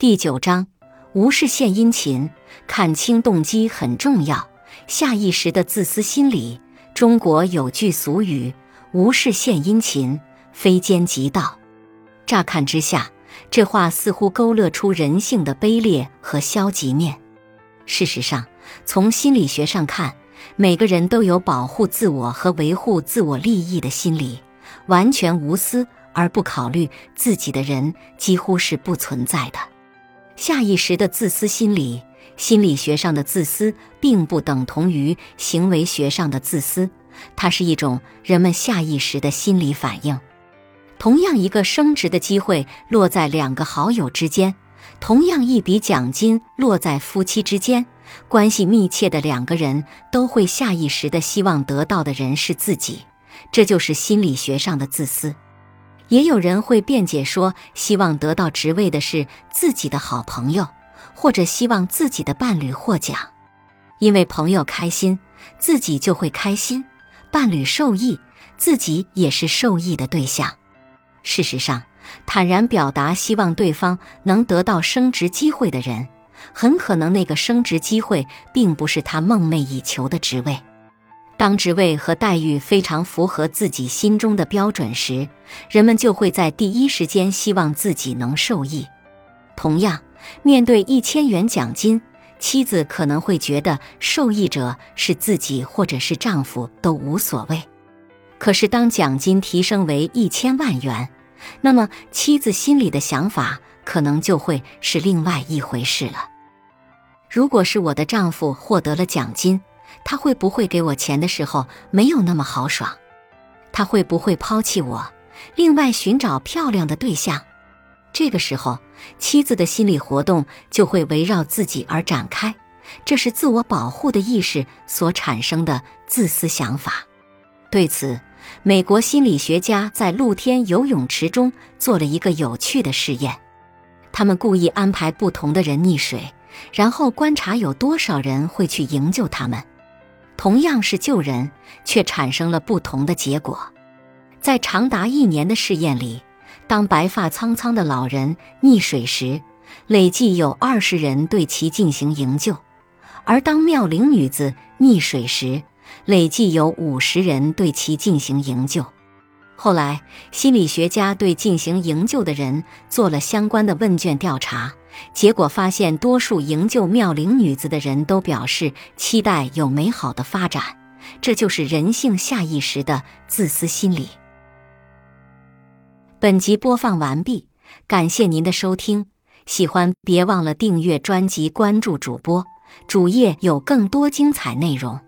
第九章，无事献殷勤，看清动机很重要。下意识的自私心理。中国有句俗语：“无事献殷勤，非奸即盗。”乍看之下，这话似乎勾勒出人性的卑劣和消极面。事实上，从心理学上看，每个人都有保护自我和维护自我利益的心理，完全无私而不考虑自己的人几乎是不存在的。下意识的自私心理，心理学上的自私并不等同于行为学上的自私，它是一种人们下意识的心理反应。同样一个升职的机会落在两个好友之间，同样一笔奖金落在夫妻之间，关系密切的两个人都会下意识的希望得到的人是自己，这就是心理学上的自私。也有人会辩解说，希望得到职位的是自己的好朋友，或者希望自己的伴侣获奖，因为朋友开心，自己就会开心；伴侣受益，自己也是受益的对象。事实上，坦然表达希望对方能得到升职机会的人，很可能那个升职机会并不是他梦寐以求的职位。当职位和待遇非常符合自己心中的标准时，人们就会在第一时间希望自己能受益。同样，面对一千元奖金，妻子可能会觉得受益者是自己或者是丈夫都无所谓。可是，当奖金提升为一千万元，那么妻子心里的想法可能就会是另外一回事了。如果是我的丈夫获得了奖金，他会不会给我钱的时候没有那么豪爽？他会不会抛弃我，另外寻找漂亮的对象？这个时候，妻子的心理活动就会围绕自己而展开，这是自我保护的意识所产生的自私想法。对此，美国心理学家在露天游泳池中做了一个有趣的试验，他们故意安排不同的人溺水，然后观察有多少人会去营救他们。同样是救人，却产生了不同的结果。在长达一年的试验里，当白发苍苍的老人溺水时，累计有二十人对其进行营救；而当妙龄女子溺水时，累计有五十人对其进行营救。后来，心理学家对进行营救的人做了相关的问卷调查。结果发现，多数营救妙龄女子的人都表示期待有美好的发展，这就是人性下意识的自私心理。本集播放完毕，感谢您的收听，喜欢别忘了订阅专辑、关注主播，主页有更多精彩内容。